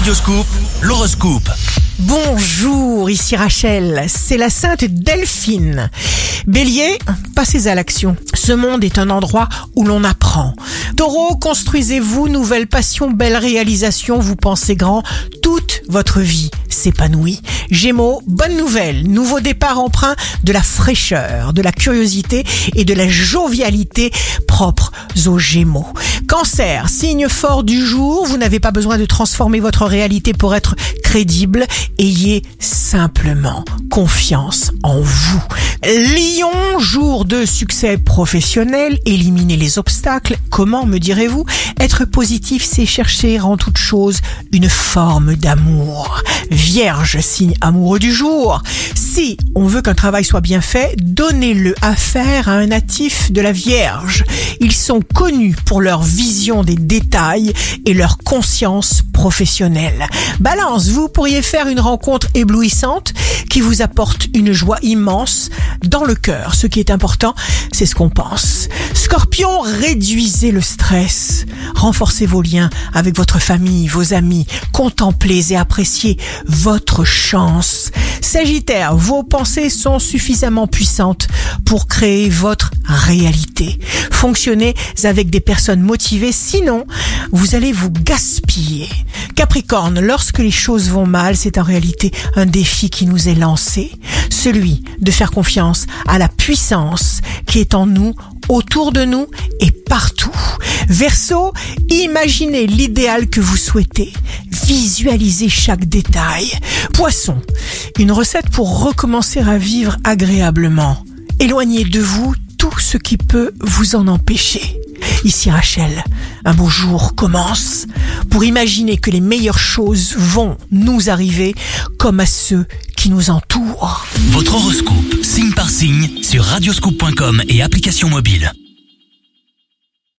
Radioscoop, l'horoscope. Bonjour, ici Rachel, c'est la sainte Delphine. Bélier, passez à l'action. Ce monde est un endroit où l'on apprend. Taureau, construisez-vous, nouvelle passion, belle réalisation, vous pensez grand, toute votre vie s'épanouit. Gémeaux, bonne nouvelle, nouveau départ empreint de la fraîcheur, de la curiosité et de la jovialité propres aux Gémeaux. Cancer, signe fort du jour, vous n'avez pas besoin de transformer votre réalité pour être crédible, ayez simplement confiance en vous. Lion, jour de succès professionnel, éliminez les obstacles. Comment me direz-vous? Être positif, c'est chercher en toute chose une forme d'amour. Vierge, signe amoureux du jour. Si on veut qu'un travail soit bien fait, donnez-le à faire à un natif de la Vierge. Ils sont connus pour leur vision des détails et leur conscience professionnelle. Balance, vous pourriez faire une rencontre éblouissante qui vous apporte une joie immense dans le cœur. Ce qui est important, c'est ce qu'on pense. Scorpion, réduisez le stress. Renforcez vos liens avec votre famille, vos amis. Contemplez et appréciez votre chance. Sagittaire, vos pensées sont suffisamment puissantes pour créer votre réalité. Fonctionnez avec des personnes motivées, sinon vous allez vous gaspiller. Capricorne, lorsque les choses vont mal, c'est en réalité un défi qui nous est lancé, celui de faire confiance à la puissance qui est en nous, autour de nous et partout. Verseau, imaginez l'idéal que vous souhaitez. Visualisez chaque détail. Poisson, une recette pour recommencer à vivre agréablement. Éloignez de vous tout ce qui peut vous en empêcher. Ici Rachel, un beau jour commence pour imaginer que les meilleures choses vont nous arriver comme à ceux qui nous entourent. Votre horoscope, signe par signe, sur radioscoop.com et application mobile.